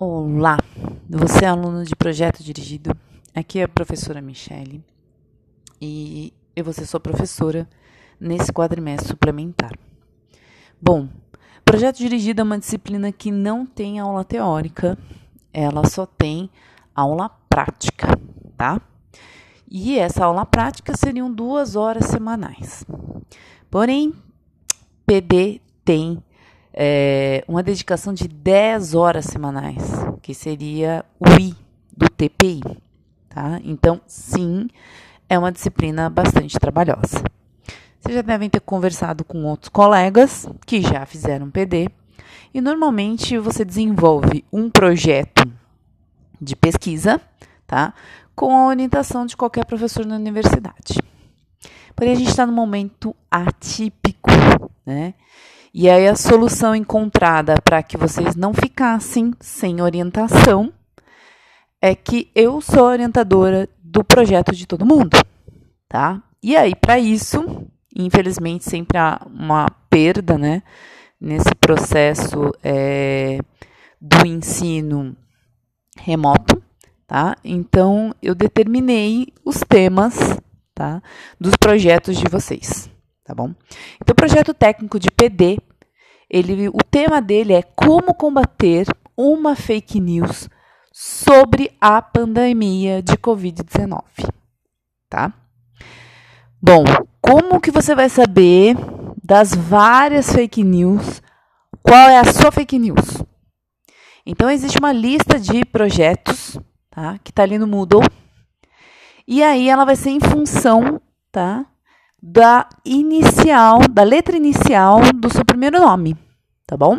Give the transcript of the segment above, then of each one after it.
Olá, você é aluno de projeto dirigido. Aqui é a professora Michele e eu vou ser sua professora nesse quadrimestre suplementar. Bom, projeto dirigido é uma disciplina que não tem aula teórica, ela só tem aula prática, tá? E essa aula prática seriam duas horas semanais. Porém, PD tem é, uma dedicação de 10 horas semanais, que seria o I do TPI. Tá? Então, sim, é uma disciplina bastante trabalhosa. Vocês já devem ter conversado com outros colegas que já fizeram PD, e normalmente você desenvolve um projeto de pesquisa, tá? Com a orientação de qualquer professor na universidade. Porém, a gente está num momento atípico, né? E aí a solução encontrada para que vocês não ficassem sem orientação é que eu sou orientadora do projeto de todo mundo, tá? E aí para isso, infelizmente sempre há uma perda, né? Nesse processo é, do ensino remoto, tá? Então eu determinei os temas, tá? Dos projetos de vocês tá bom? Então, o projeto técnico de PD, ele, o tema dele é como combater uma fake news sobre a pandemia de Covid-19, tá? Bom, como que você vai saber das várias fake news qual é a sua fake news? Então, existe uma lista de projetos, tá? Que tá ali no Moodle. E aí ela vai ser em função, tá? Da inicial, da letra inicial do seu primeiro nome, tá bom?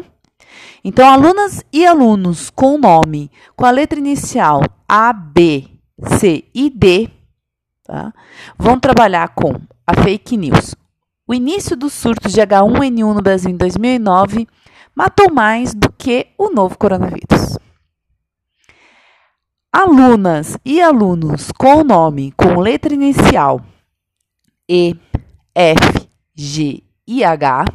Então, alunas e alunos com o nome com a letra inicial A, B, C e D tá? vão trabalhar com a fake news. O início dos surtos de H1N1 no Brasil em 2009 matou mais do que o novo coronavírus. Alunas e alunos com o nome com letra inicial E, F, G e H,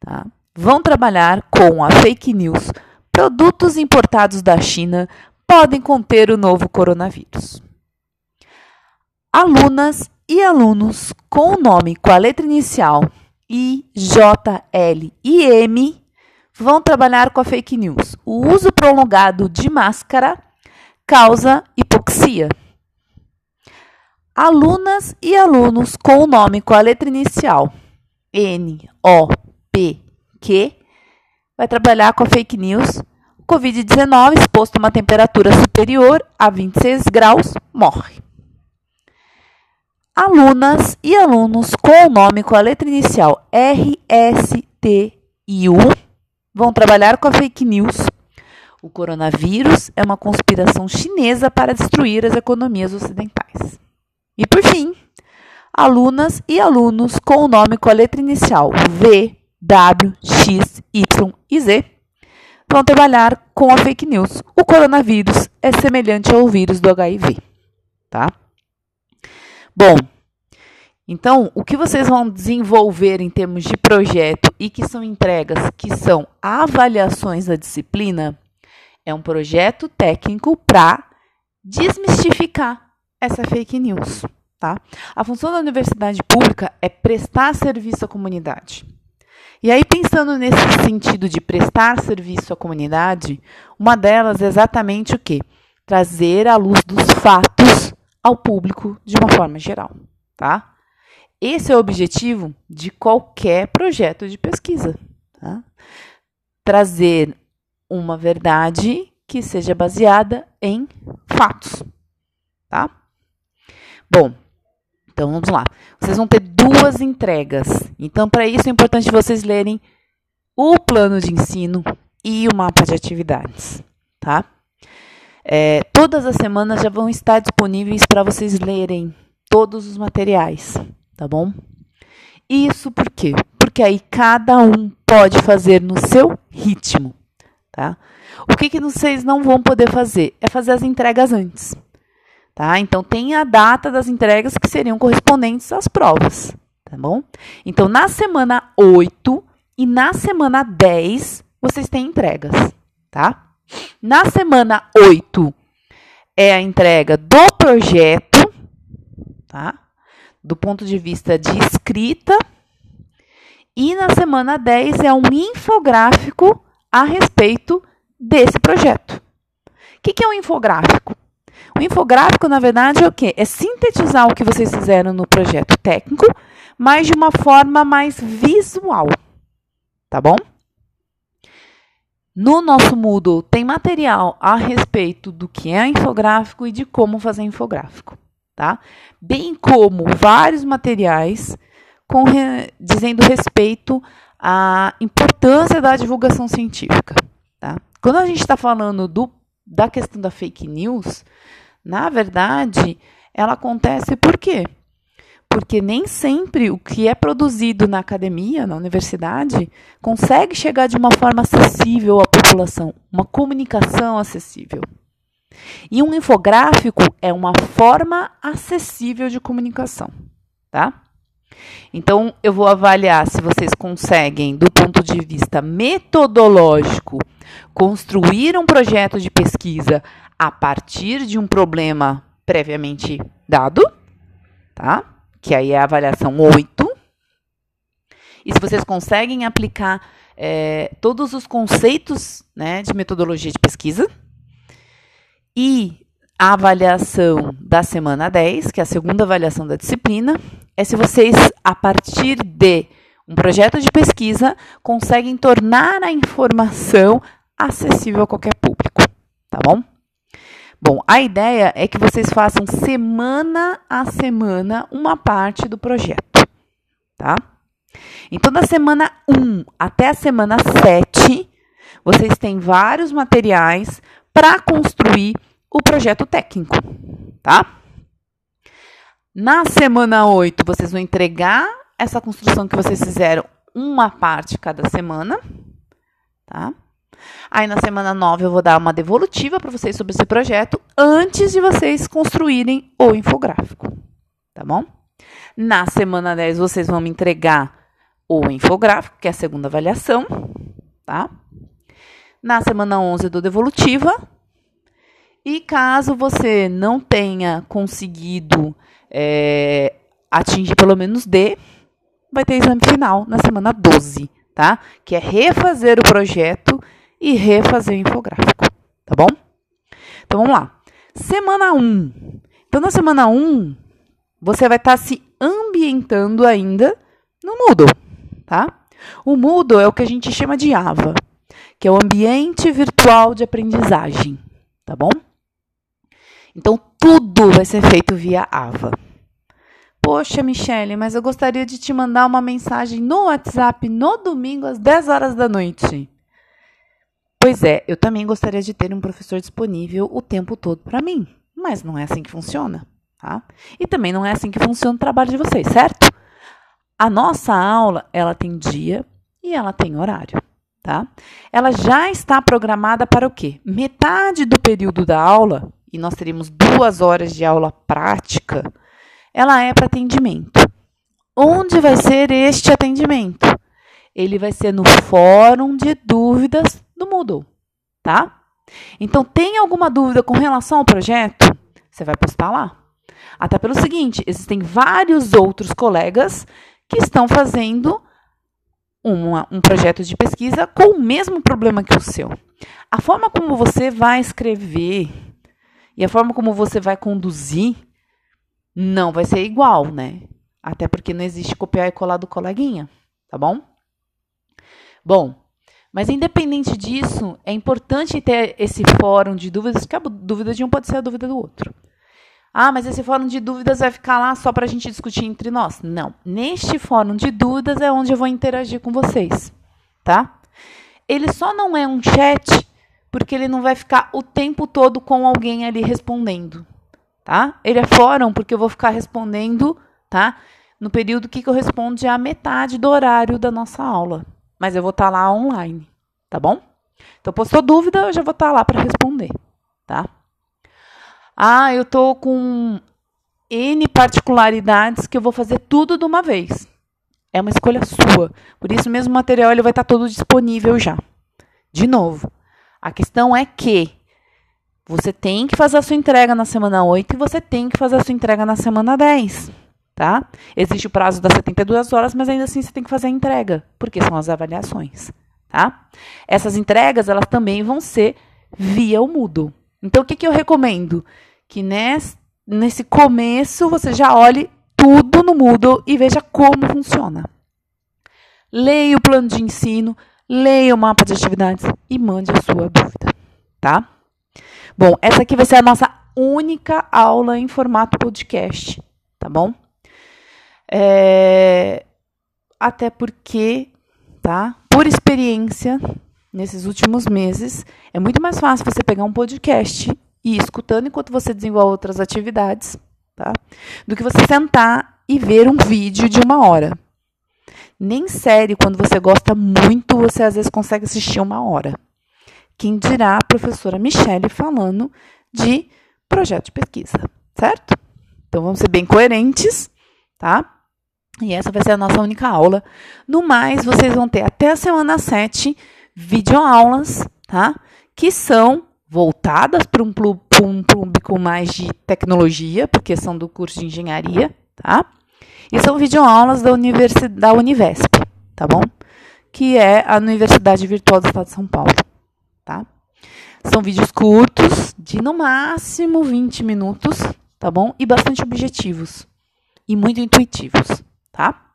tá? vão trabalhar com a fake news. Produtos importados da China podem conter o novo coronavírus. Alunas e alunos com o nome com a letra inicial I, J, L e M vão trabalhar com a fake news. O uso prolongado de máscara causa hipoxia. Alunas e alunos com o nome com a letra inicial N, O, P, Q vai trabalhar com a fake news. Covid-19 exposto a uma temperatura superior a 26 graus morre. Alunas e alunos com o nome com a letra inicial R, S, T e U vão trabalhar com a fake news. O coronavírus é uma conspiração chinesa para destruir as economias ocidentais. E por fim, alunas e alunos com o nome com a letra inicial V, W, X, Y e Z vão trabalhar com a fake news. O coronavírus é semelhante ao vírus do HIV, tá? Bom, então, o que vocês vão desenvolver em termos de projeto e que são entregas, que são avaliações da disciplina, é um projeto técnico para desmistificar essa fake news, tá? A função da universidade pública é prestar serviço à comunidade. E aí, pensando nesse sentido de prestar serviço à comunidade, uma delas é exatamente o quê? Trazer a luz dos fatos ao público de uma forma geral, tá? Esse é o objetivo de qualquer projeto de pesquisa, tá? Trazer uma verdade que seja baseada em fatos, tá? Bom, então vamos lá. Vocês vão ter duas entregas. Então, para isso é importante vocês lerem o plano de ensino e o mapa de atividades, tá? É, todas as semanas já vão estar disponíveis para vocês lerem todos os materiais, tá bom? Isso por quê? Porque aí cada um pode fazer no seu ritmo, tá? O que, que vocês não vão poder fazer? É fazer as entregas antes. Tá? Então, tem a data das entregas que seriam correspondentes às provas, tá bom? Então, na semana 8 e na semana 10, vocês têm entregas, tá? Na semana 8 é a entrega do projeto, tá? Do ponto de vista de escrita. E na semana 10 é um infográfico a respeito desse projeto. O que, que é um infográfico? O infográfico, na verdade, é o quê? É sintetizar o que vocês fizeram no projeto técnico, mas de uma forma mais visual. Tá bom? No nosso Moodle tem material a respeito do que é infográfico e de como fazer infográfico, tá? Bem como vários materiais com re, dizendo respeito à importância da divulgação científica, tá? Quando a gente está falando do, da questão da fake news, na verdade, ela acontece por quê? Porque nem sempre o que é produzido na academia, na universidade, consegue chegar de uma forma acessível à população, uma comunicação acessível. E um infográfico é uma forma acessível de comunicação, tá? Então, eu vou avaliar se vocês conseguem, do ponto de vista metodológico, construir um projeto de pesquisa a partir de um problema previamente dado, tá? Que aí é a avaliação 8. E se vocês conseguem aplicar é, todos os conceitos né, de metodologia de pesquisa. E a avaliação da semana 10, que é a segunda avaliação da disciplina, é se vocês, a partir de um projeto de pesquisa, conseguem tornar a informação acessível a qualquer público, tá bom? Bom, a ideia é que vocês façam semana a semana uma parte do projeto, tá? Então, da semana 1 até a semana 7, vocês têm vários materiais para construir o projeto técnico, tá? Na semana 8, vocês vão entregar essa construção que vocês fizeram uma parte cada semana, tá? Aí na semana 9 eu vou dar uma devolutiva para vocês sobre esse projeto antes de vocês construírem o infográfico, tá bom? Na semana 10 vocês vão me entregar o infográfico, que é a segunda avaliação, tá? Na semana 11 eu dou devolutiva. E caso você não tenha conseguido é, atingir pelo menos D, vai ter exame final na semana 12, tá? Que é refazer o projeto e refazer o infográfico, tá bom? Então vamos lá. Semana 1. Então na semana 1, você vai estar tá se ambientando ainda no Moodle, tá? O Moodle é o que a gente chama de AVA, que é o ambiente virtual de aprendizagem, tá bom? Então tudo vai ser feito via AVA. Poxa, Michele, mas eu gostaria de te mandar uma mensagem no WhatsApp no domingo às 10 horas da noite. Pois é, eu também gostaria de ter um professor disponível o tempo todo para mim, mas não é assim que funciona, tá? E também não é assim que funciona o trabalho de vocês, certo? A nossa aula, ela tem dia e ela tem horário, tá? Ela já está programada para o quê? Metade do período da aula, e nós teríamos duas horas de aula prática, ela é para atendimento. Onde vai ser este atendimento? Ele vai ser no fórum de dúvidas do Moodle, tá? Então, tem alguma dúvida com relação ao projeto? Você vai postar lá. Até pelo seguinte, existem vários outros colegas que estão fazendo uma, um projeto de pesquisa com o mesmo problema que o seu. A forma como você vai escrever e a forma como você vai conduzir não vai ser igual, né? Até porque não existe copiar e colar do coleguinha, tá bom? Bom, mas independente disso, é importante ter esse fórum de dúvidas, porque a dúvida de um pode ser a dúvida do outro. Ah, mas esse fórum de dúvidas vai ficar lá só para a gente discutir entre nós? Não. Neste fórum de dúvidas é onde eu vou interagir com vocês, tá? Ele só não é um chat porque ele não vai ficar o tempo todo com alguém ali respondendo, tá? Ele é fórum porque eu vou ficar respondendo, tá? No período que eu respondo a metade do horário da nossa aula mas eu vou estar tá lá online, tá bom? Então, postou dúvida, eu já vou estar tá lá para responder, tá? Ah, eu tô com N particularidades que eu vou fazer tudo de uma vez. É uma escolha sua. Por isso mesmo o material ele vai estar tá todo disponível já. De novo, a questão é que Você tem que fazer a sua entrega na semana 8 e você tem que fazer a sua entrega na semana 10, tá? Existe o prazo das 72 horas, mas ainda assim você tem que fazer a entrega, porque são as avaliações, tá? Essas entregas, elas também vão ser via o Moodle. Então, o que, que eu recomendo? Que nesse, nesse começo você já olhe tudo no Moodle e veja como funciona. Leia o plano de ensino, leia o mapa de atividades e mande a sua dúvida, tá? Bom, essa aqui vai ser a nossa única aula em formato podcast, tá bom? É... Até porque, tá? Por experiência, nesses últimos meses, é muito mais fácil você pegar um podcast e ir escutando enquanto você desenvolve outras atividades, tá? Do que você sentar e ver um vídeo de uma hora. Nem série, quando você gosta muito, você às vezes consegue assistir uma hora. Quem dirá a professora Michele falando de projeto de pesquisa, certo? Então vamos ser bem coerentes, tá? E essa vai ser a nossa única aula. No mais, vocês vão ter até a semana 7 videoaulas, tá? Que são voltadas para um, público mais de tecnologia, porque são do curso de engenharia, tá? E são videoaulas da, Universi da Univesp, tá bom? Que é a Universidade Virtual do Estado de São Paulo, tá? São vídeos curtos, de no máximo 20 minutos, tá bom? E bastante objetivos. E muito intuitivos, tá?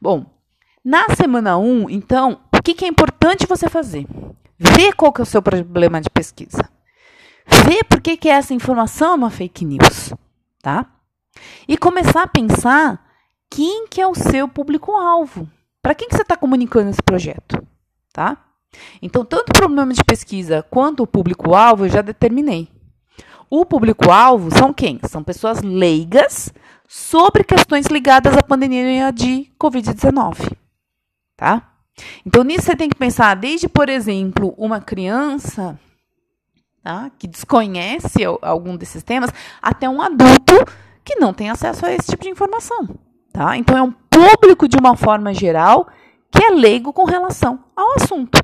Bom, na semana 1, então, o que, que é importante você fazer? Ver qual que é o seu problema de pesquisa. Ver por que, que essa informação é uma fake news, tá? E começar a pensar quem que é o seu público-alvo. Para quem que você está comunicando esse projeto, tá? Então, tanto o problema de pesquisa quanto o público-alvo eu já determinei. O público-alvo são quem? São pessoas leigas sobre questões ligadas à pandemia de Covid-19, tá? Então, nisso você tem que pensar desde, por exemplo, uma criança tá, que desconhece algum desses temas, até um adulto que não tem acesso a esse tipo de informação. Tá? Então, é um público, de uma forma geral, que é leigo com relação ao assunto.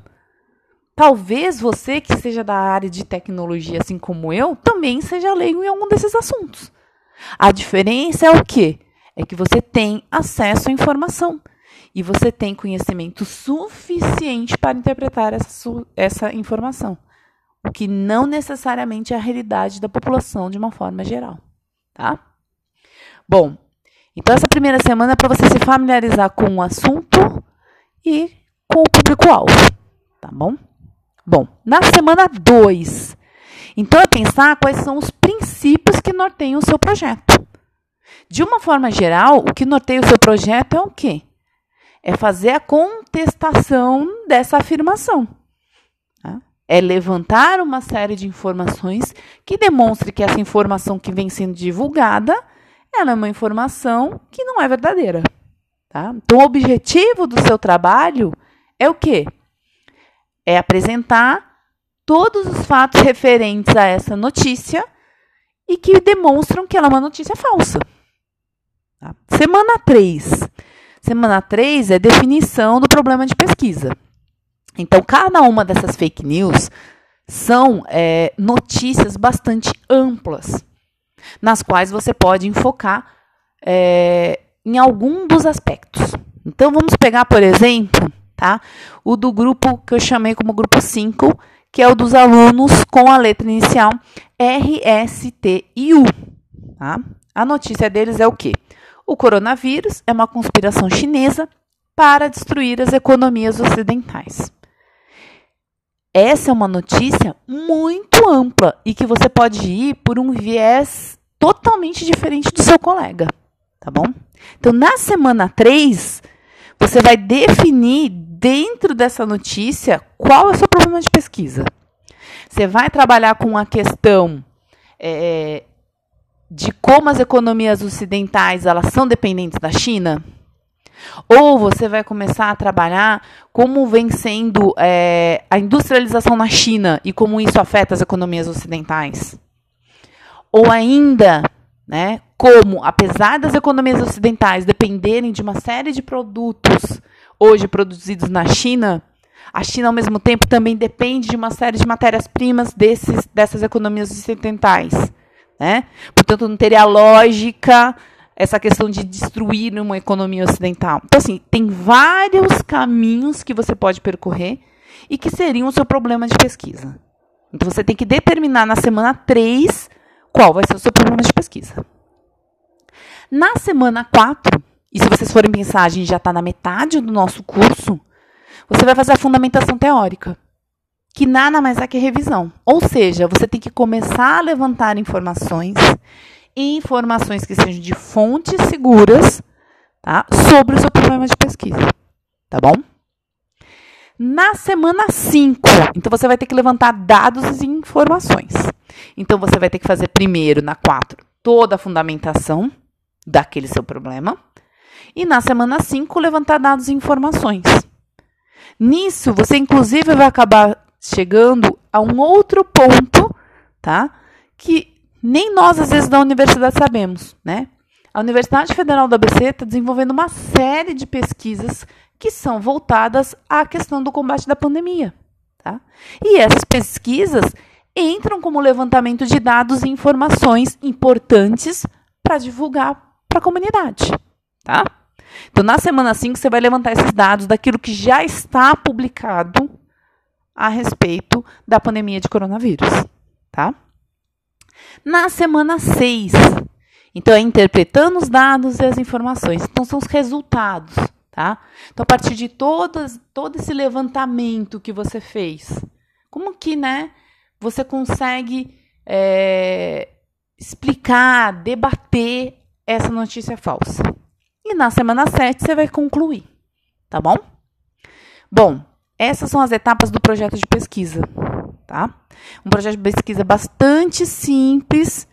Talvez você, que seja da área de tecnologia, assim como eu, também seja leigo em algum desses assuntos. A diferença é o quê? É que você tem acesso à informação e você tem conhecimento suficiente para interpretar essa, essa informação, o que não necessariamente é a realidade da população de uma forma geral, tá? Bom, então essa primeira semana é para você se familiarizar com o assunto e com o público-alvo, tá bom? Bom, na semana 2, então é pensar quais são os princípios que norteiam o seu projeto. De uma forma geral, o que norteia o seu projeto é o quê? é fazer a contestação dessa afirmação. Tá? É levantar uma série de informações que demonstre que essa informação que vem sendo divulgada ela é uma informação que não é verdadeira. Tá? Então, o objetivo do seu trabalho é o quê? É apresentar todos os fatos referentes a essa notícia e que demonstram que ela é uma notícia falsa. Tá? Semana 3. Semana 3 é definição do problema de pesquisa. Então, cada uma dessas fake news são é, notícias bastante amplas, nas quais você pode enfocar é, em algum dos aspectos. Então, vamos pegar, por exemplo, tá, o do grupo que eu chamei como grupo 5, que é o dos alunos com a letra inicial R, S, T e U. Tá? A notícia deles é o quê? O coronavírus é uma conspiração chinesa para destruir as economias ocidentais. Essa é uma notícia muito ampla e que você pode ir por um viés totalmente diferente do seu colega, tá bom? Então, na semana 3, você vai definir dentro dessa notícia qual é o seu problema de pesquisa. Você vai trabalhar com a questão é, de como as economias ocidentais elas são dependentes da China? Ou você vai começar a trabalhar como vem sendo é, a industrialização na China e como isso afeta as economias ocidentais? Ou ainda, né, como, apesar das economias ocidentais dependerem de uma série de produtos hoje produzidos na China, A China, ao mesmo tempo, também depende de uma série de matérias-primas dessas economias ocidentais. Né? Portanto, não teria lógica essa questão de destruir uma economia ocidental. Então, assim, tem vários caminhos que você pode percorrer e que seriam o seu problema de pesquisa. Então, você tem que determinar na semana 3 qual vai ser o seu problema de pesquisa. Na semana 4, e se vocês forem pensar, a gente já está na metade do nosso curso, você vai fazer a fundamentação teórica, que nada mais é que revisão. Ou seja, você tem que começar a levantar informações, informações que sejam de fontes seguras, tá? Sobre o seu problema de pesquisa, tá bom? Na semana 5, então você vai ter que levantar dados e informações. Então você vai ter que fazer primeiro na 4 toda a fundamentação daquele seu problema. E na semana 5 levantar dados e informações. Nisso, você inclusive vai acabar chegando a um outro ponto, tá? Que nem nós, às vezes, da universidade sabemos, né? A Universidade Federal do ABC está desenvolvendo uma série de pesquisas que são voltadas à questão do combate da pandemia, tá? E essas pesquisas entram como levantamento de dados e informações importantes para divulgar para a comunidade, tá? Então, na semana 5, você vai levantar esses dados daquilo que já está publicado a respeito da pandemia de coronavírus, tá? Na semana 6, então é interpretando os dados e as informações. Então, são os resultados, tá? Então, a partir de todas, todo esse levantamento que você fez, como que, né, você consegue é, explicar, debater essa notícia falsa? E na semana 7 você vai concluir, tá bom? Bom, essas são as etapas do projeto de pesquisa, tá? Um projeto de pesquisa bastante simples,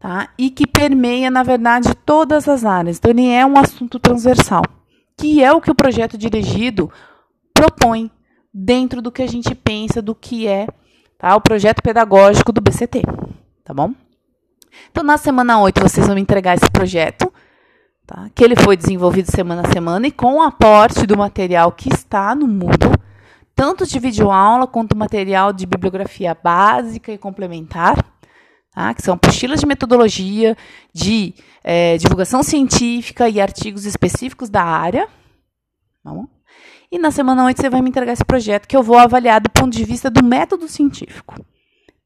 tá? E que permeia, na verdade, todas as áreas. Então, ele é um assunto transversal, que é o que o projeto dirigido propõe dentro do que a gente pensa do que é tá? o projeto pedagógico do BCT, tá bom? Então, na semana 8, vocês vão entregar esse projeto tá? que ele foi desenvolvido semana a semana e com o aporte do material que está no Moodle, tanto de videoaula quanto material de bibliografia básica e complementar, tá? que são apostilas de metodologia, de é, divulgação científica e artigos específicos da área. Tá e na semana 8 você vai me entregar esse projeto que eu vou avaliar do ponto de vista do método científico.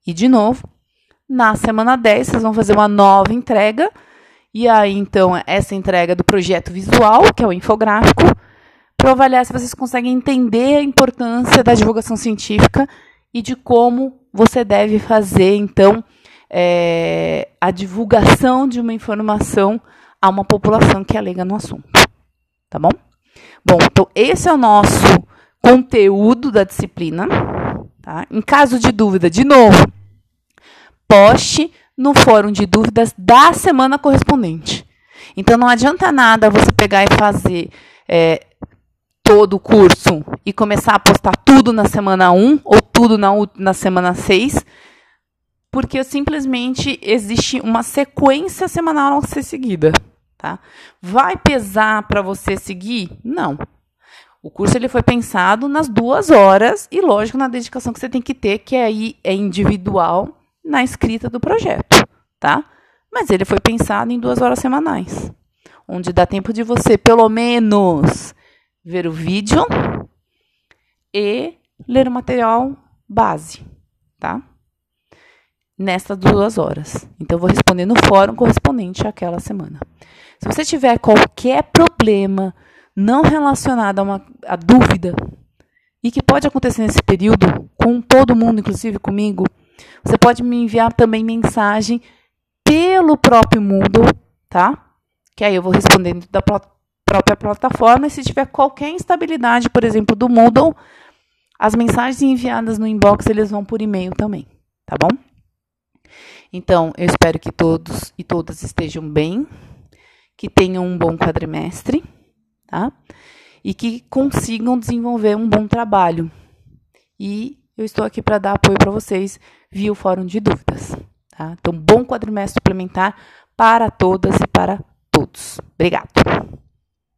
E, de novo, na semana 10 vocês vão fazer uma nova entrega e aí, então, essa entrega do projeto visual, que é o infográfico, para avaliar se vocês conseguem entender a importância da divulgação científica e de como você deve fazer, então, é, a divulgação de uma informação a uma população que é leiga no assunto. Tá bom? Bom, então, esse é o nosso conteúdo da disciplina. Tá? Em caso de dúvida, de novo, poste no fórum de dúvidas da semana correspondente. Então não adianta nada você pegar e fazer é, todo o curso e começar a postar tudo na semana 1 ou tudo na, na semana 6, porque simplesmente existe uma sequência semanal a ser seguida. Tá? Vai pesar para você seguir? Não. O curso ele foi pensado nas duas horas e, lógico, na dedicação que você tem que ter, que aí é individual na escrita do projeto, tá? Mas ele foi pensado em duas horas semanais, onde dá tempo de você, pelo menos, ver o vídeo e ler o material base, tá? Nessas duas horas. Então, eu vou responder no fórum correspondente àquela semana. Se você tiver qualquer problema não relacionado a uma a dúvida, e que pode acontecer nesse período, com todo mundo, inclusive comigo, você pode me enviar também mensagem pelo próprio Moodle, tá? Que aí eu vou responder dentro da própria plataforma. E se tiver qualquer instabilidade, por exemplo, do Moodle, as mensagens enviadas no inbox eles vão por e-mail também, tá bom? Então, eu espero que todos e todas estejam bem, que tenham um bom quadrimestre, tá? E que consigam desenvolver um bom trabalho. E eu estou aqui para dar apoio para vocês via o Fórum de Dúvidas. Tá? Então, bom quadrimestre suplementar para todas e para todos. Obrigado.